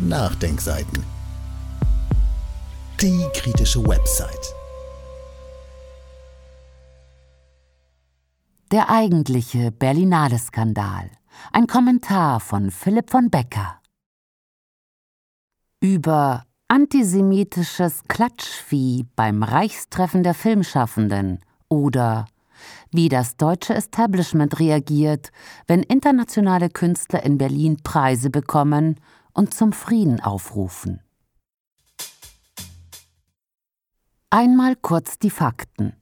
Nachdenkseiten. Die kritische Website. Der eigentliche Berlinale-Skandal. Ein Kommentar von Philipp von Becker. Über antisemitisches Klatschvieh beim Reichstreffen der Filmschaffenden oder wie das deutsche Establishment reagiert, wenn internationale Künstler in Berlin Preise bekommen und zum Frieden aufrufen. Einmal kurz die Fakten.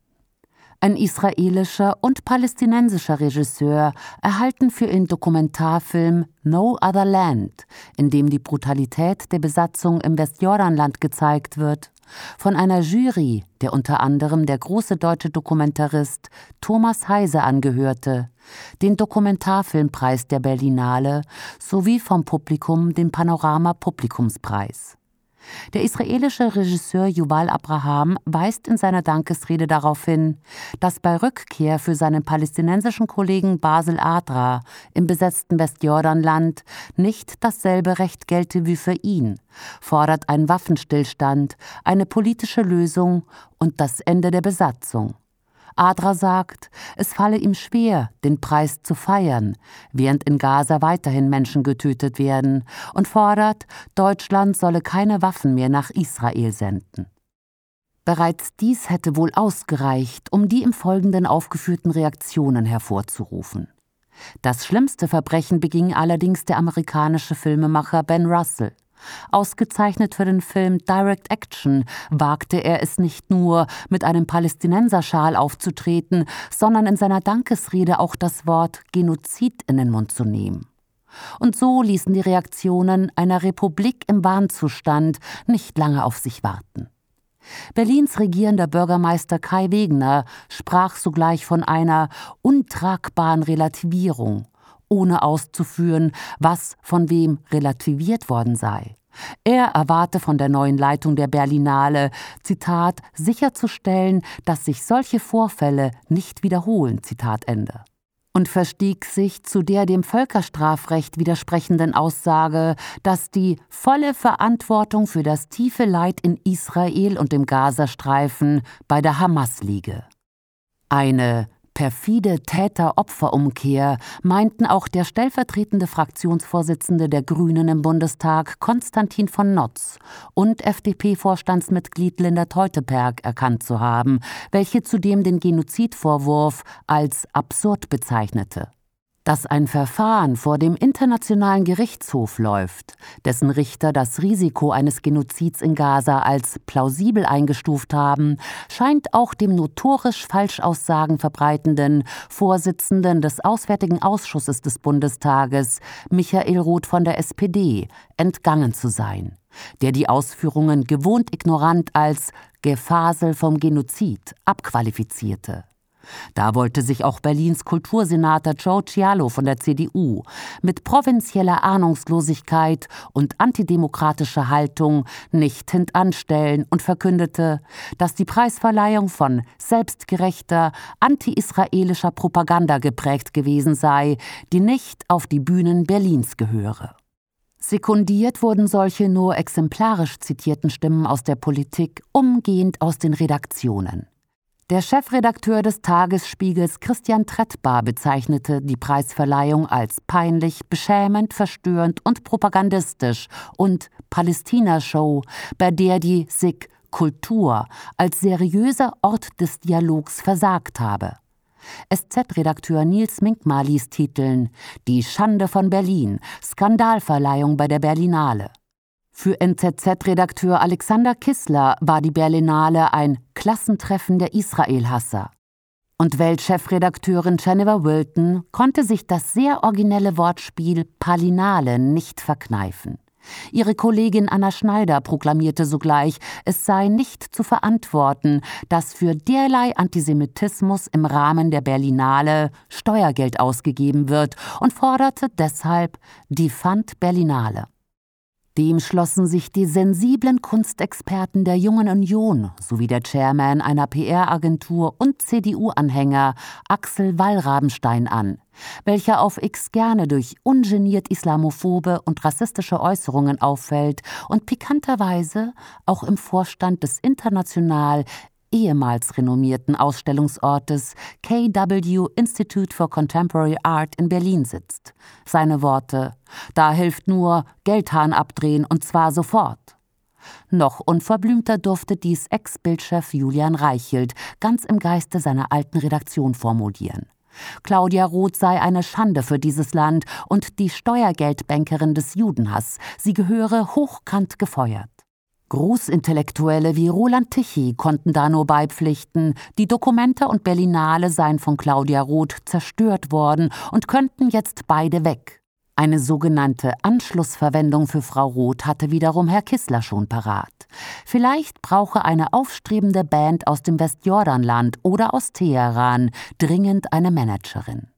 Ein israelischer und palästinensischer Regisseur erhalten für ihren Dokumentarfilm No Other Land, in dem die Brutalität der Besatzung im Westjordanland gezeigt wird, von einer Jury, der unter anderem der große deutsche Dokumentarist Thomas Heise angehörte, den Dokumentarfilmpreis der Berlinale sowie vom Publikum den Panorama Publikumspreis. Der israelische Regisseur Yuval Abraham weist in seiner Dankesrede darauf hin, dass bei Rückkehr für seinen palästinensischen Kollegen Basel Adra im besetzten Westjordanland nicht dasselbe Recht gelte wie für ihn, fordert ein Waffenstillstand, eine politische Lösung und das Ende der Besatzung. Adra sagt, es falle ihm schwer, den Preis zu feiern, während in Gaza weiterhin Menschen getötet werden, und fordert, Deutschland solle keine Waffen mehr nach Israel senden. Bereits dies hätte wohl ausgereicht, um die im Folgenden aufgeführten Reaktionen hervorzurufen. Das schlimmste Verbrechen beging allerdings der amerikanische Filmemacher Ben Russell. Ausgezeichnet für den Film Direct Action wagte er es nicht nur, mit einem Palästinenserschal aufzutreten, sondern in seiner Dankesrede auch das Wort Genozid in den Mund zu nehmen. Und so ließen die Reaktionen einer Republik im Wahnzustand nicht lange auf sich warten. Berlins regierender Bürgermeister Kai Wegener sprach sogleich von einer untragbaren Relativierung ohne auszuführen, was von wem relativiert worden sei. Er erwarte von der neuen Leitung der Berlinale, Zitat, sicherzustellen, dass sich solche Vorfälle nicht wiederholen, Zitat Ende. Und verstieg sich zu der dem Völkerstrafrecht widersprechenden Aussage, dass die volle Verantwortung für das tiefe Leid in Israel und im Gazastreifen bei der Hamas liege. Eine perfide Täter-Opfer-Umkehr meinten auch der stellvertretende Fraktionsvorsitzende der Grünen im Bundestag Konstantin von Notz und FDP-Vorstandsmitglied Linda Teuteberg erkannt zu haben, welche zudem den Genozidvorwurf als absurd bezeichnete dass ein Verfahren vor dem Internationalen Gerichtshof läuft, dessen Richter das Risiko eines Genozids in Gaza als plausibel eingestuft haben, scheint auch dem notorisch Falschaussagen verbreitenden Vorsitzenden des Auswärtigen Ausschusses des Bundestages, Michael Roth von der SPD, entgangen zu sein, der die Ausführungen gewohnt ignorant als Gefasel vom Genozid abqualifizierte. Da wollte sich auch Berlins Kultursenator Joe Cialo von der CDU mit provinzieller Ahnungslosigkeit und antidemokratischer Haltung nicht hintanstellen und verkündete, dass die Preisverleihung von selbstgerechter, anti-israelischer Propaganda geprägt gewesen sei, die nicht auf die Bühnen Berlins gehöre. Sekundiert wurden solche nur exemplarisch zitierten Stimmen aus der Politik umgehend aus den Redaktionen. Der Chefredakteur des Tagesspiegels Christian Trettbar bezeichnete die Preisverleihung als peinlich, beschämend, verstörend und propagandistisch und Palästina-Show, bei der die SIG Kultur als seriöser Ort des Dialogs versagt habe. SZ-Redakteur Nils Minkmar ließ titeln Die Schande von Berlin, Skandalverleihung bei der Berlinale. Für NZZ-Redakteur Alexander Kissler war die Berlinale ein Klassentreffen der Israel-Hasser. Und Weltchefredakteurin Jennifer Wilton konnte sich das sehr originelle Wortspiel Palinale nicht verkneifen. Ihre Kollegin Anna Schneider proklamierte sogleich, es sei nicht zu verantworten, dass für derlei Antisemitismus im Rahmen der Berlinale Steuergeld ausgegeben wird und forderte deshalb die Fand Berlinale. Dem schlossen sich die sensiblen Kunstexperten der Jungen Union sowie der Chairman einer PR-Agentur und CDU-Anhänger Axel Wallrabenstein an, welcher auf X gerne durch ungeniert islamophobe und rassistische Äußerungen auffällt und pikanterweise auch im Vorstand des international ehemals renommierten Ausstellungsortes KW Institute for Contemporary Art in Berlin sitzt. Seine Worte: Da hilft nur Geldhahn abdrehen und zwar sofort. Noch unverblümter durfte dies Ex-Bildchef Julian Reichelt ganz im Geiste seiner alten Redaktion formulieren. Claudia Roth sei eine Schande für dieses Land und die Steuergeldbankerin des Judenhass. Sie gehöre hochkant gefeuert. Großintellektuelle wie Roland Tichy konnten da nur beipflichten, die Dokumente und Berlinale seien von Claudia Roth zerstört worden und könnten jetzt beide weg. Eine sogenannte Anschlussverwendung für Frau Roth hatte wiederum Herr Kissler schon parat. Vielleicht brauche eine aufstrebende Band aus dem Westjordanland oder aus Teheran dringend eine Managerin.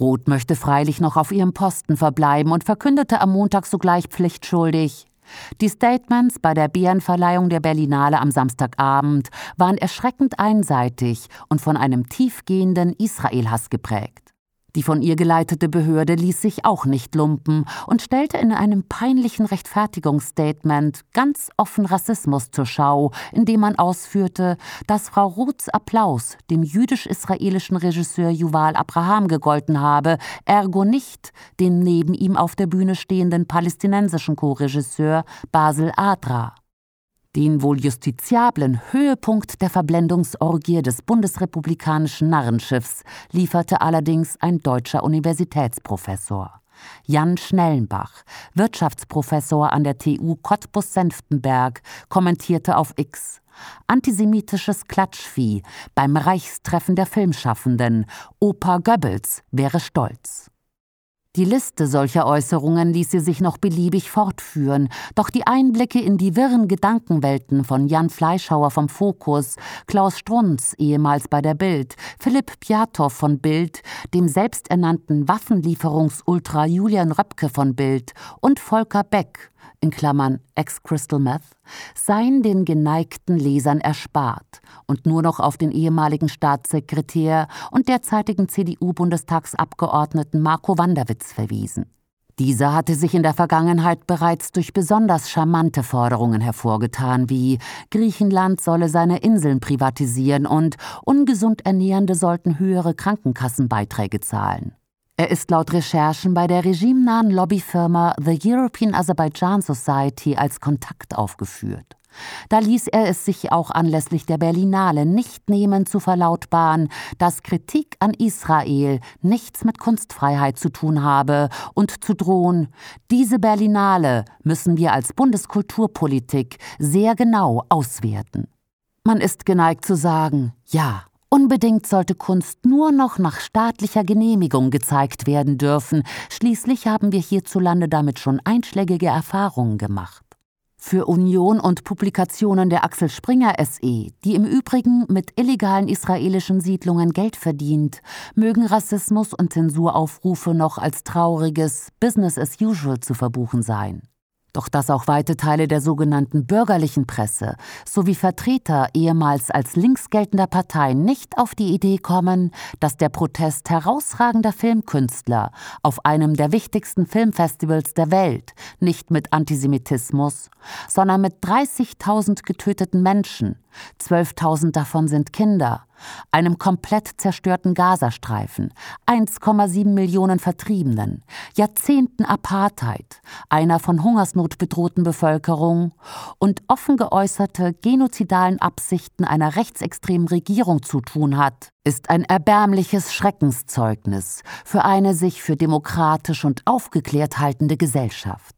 Roth möchte freilich noch auf ihrem Posten verbleiben und verkündete am Montag sogleich pflichtschuldig die Statements bei der Bärenverleihung der Berlinale am Samstagabend waren erschreckend einseitig und von einem tiefgehenden Israelhass geprägt. Die von ihr geleitete Behörde ließ sich auch nicht lumpen und stellte in einem peinlichen Rechtfertigungsstatement ganz offen Rassismus zur Schau, indem man ausführte, dass Frau Ruths Applaus dem jüdisch-israelischen Regisseur Yuval Abraham gegolten habe, ergo nicht dem neben ihm auf der Bühne stehenden palästinensischen Co-Regisseur Basil Adra. Den wohl justiziablen Höhepunkt der Verblendungsorgie des bundesrepublikanischen Narrenschiffs lieferte allerdings ein deutscher Universitätsprofessor. Jan Schnellenbach, Wirtschaftsprofessor an der TU Cottbus-Senftenberg, kommentierte auf X Antisemitisches Klatschvieh beim Reichstreffen der Filmschaffenden. Opa Goebbels wäre stolz. Die Liste solcher Äußerungen ließ sie sich noch beliebig fortführen, doch die Einblicke in die wirren Gedankenwelten von Jan Fleischhauer vom Fokus, Klaus Strunz, ehemals bei der Bild, Philipp Piatow von Bild, dem selbsternannten Waffenlieferungsultra Julian Röpke von Bild und Volker Beck, in Klammern ex-Crystal Meth, seien den geneigten Lesern erspart und nur noch auf den ehemaligen Staatssekretär und derzeitigen CDU-Bundestagsabgeordneten Marco Wanderwitz verwiesen. Dieser hatte sich in der Vergangenheit bereits durch besonders charmante Forderungen hervorgetan, wie Griechenland solle seine Inseln privatisieren und ungesund Ernährende sollten höhere Krankenkassenbeiträge zahlen. Er ist laut Recherchen bei der regimenahen Lobbyfirma The European Azerbaijan Society als Kontakt aufgeführt. Da ließ er es sich auch anlässlich der Berlinale nicht nehmen zu verlautbaren, dass Kritik an Israel nichts mit Kunstfreiheit zu tun habe und zu drohen, diese Berlinale müssen wir als Bundeskulturpolitik sehr genau auswerten. Man ist geneigt zu sagen, ja, Unbedingt sollte Kunst nur noch nach staatlicher Genehmigung gezeigt werden dürfen. Schließlich haben wir hierzulande damit schon einschlägige Erfahrungen gemacht. Für Union und Publikationen der Axel Springer SE, die im Übrigen mit illegalen israelischen Siedlungen Geld verdient, mögen Rassismus und Zensuraufrufe noch als trauriges Business as usual zu verbuchen sein. Doch dass auch weite Teile der sogenannten bürgerlichen Presse sowie Vertreter ehemals als links geltender Parteien nicht auf die Idee kommen, dass der Protest herausragender Filmkünstler auf einem der wichtigsten Filmfestivals der Welt nicht mit Antisemitismus, sondern mit 30.000 getöteten Menschen, 12.000 davon sind Kinder, einem komplett zerstörten Gazastreifen, 1,7 Millionen Vertriebenen, Jahrzehnten Apartheid, einer von Hungersnot bedrohten Bevölkerung. Und offen geäußerte genozidalen Absichten einer rechtsextremen Regierung zu tun hat, ist ein erbärmliches Schreckenszeugnis für eine sich für demokratisch und aufgeklärt haltende Gesellschaft.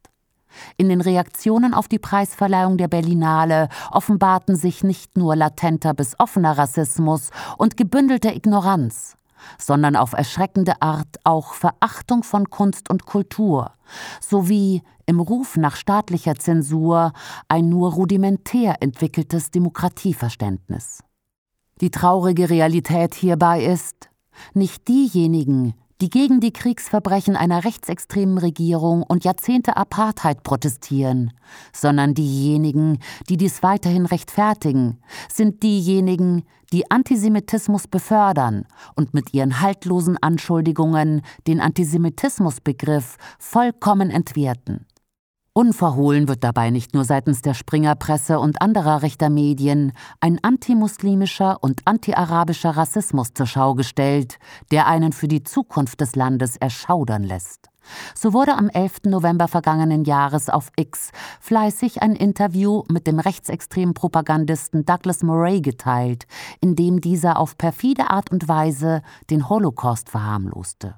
In den Reaktionen auf die Preisverleihung der Berlinale offenbarten sich nicht nur latenter bis offener Rassismus und gebündelte Ignoranz, sondern auf erschreckende Art auch Verachtung von Kunst und Kultur, sowie im Ruf nach staatlicher Zensur ein nur rudimentär entwickeltes Demokratieverständnis. Die traurige Realität hierbei ist, nicht diejenigen, die gegen die Kriegsverbrechen einer rechtsextremen Regierung und Jahrzehnte Apartheid protestieren, sondern diejenigen, die dies weiterhin rechtfertigen, sind diejenigen, die Antisemitismus befördern und mit ihren haltlosen Anschuldigungen den Antisemitismusbegriff vollkommen entwerten. Unverhohlen wird dabei nicht nur seitens der Springerpresse und anderer rechter Medien ein antimuslimischer und antiarabischer Rassismus zur Schau gestellt, der einen für die Zukunft des Landes erschaudern lässt. So wurde am 11. November vergangenen Jahres auf X fleißig ein Interview mit dem rechtsextremen Propagandisten Douglas Murray geteilt, in dem dieser auf perfide Art und Weise den Holocaust verharmloste.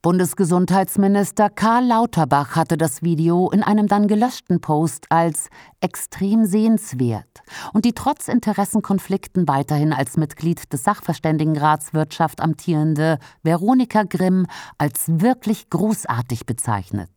Bundesgesundheitsminister Karl Lauterbach hatte das Video in einem dann gelöschten Post als extrem sehenswert und die trotz Interessenkonflikten weiterhin als Mitglied des Sachverständigenrats Wirtschaft amtierende Veronika Grimm als wirklich großartig bezeichnet.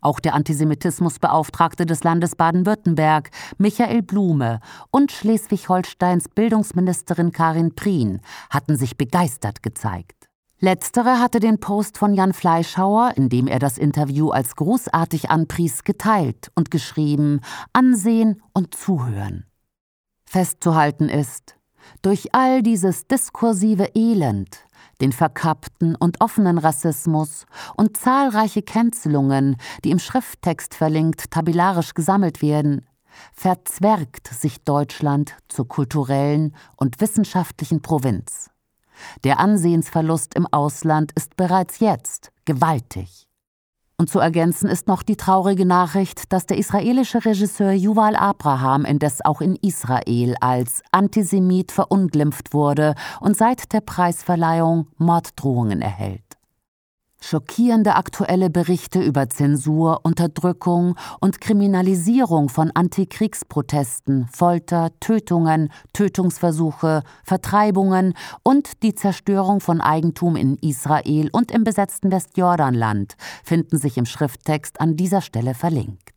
Auch der Antisemitismusbeauftragte des Landes Baden-Württemberg, Michael Blume, und Schleswig-Holsteins Bildungsministerin Karin Prien hatten sich begeistert gezeigt. Letztere hatte den Post von Jan Fleischhauer, in dem er das Interview als großartig anpries, geteilt und geschrieben Ansehen und Zuhören. Festzuhalten ist, durch all dieses diskursive Elend, den verkappten und offenen Rassismus und zahlreiche Cancelungen, die im Schrifttext verlinkt tabellarisch gesammelt werden, verzwergt sich Deutschland zur kulturellen und wissenschaftlichen Provinz. Der Ansehensverlust im Ausland ist bereits jetzt gewaltig. Und zu ergänzen ist noch die traurige Nachricht, dass der israelische Regisseur Yuval Abraham indes auch in Israel als Antisemit verunglimpft wurde und seit der Preisverleihung Morddrohungen erhält. Schockierende aktuelle Berichte über Zensur, Unterdrückung und Kriminalisierung von Antikriegsprotesten, Folter, Tötungen, Tötungsversuche, Vertreibungen und die Zerstörung von Eigentum in Israel und im besetzten Westjordanland finden sich im Schrifttext an dieser Stelle verlinkt.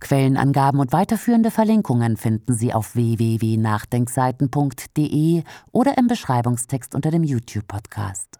Quellenangaben und weiterführende Verlinkungen finden Sie auf www.nachdenkseiten.de oder im Beschreibungstext unter dem YouTube-Podcast.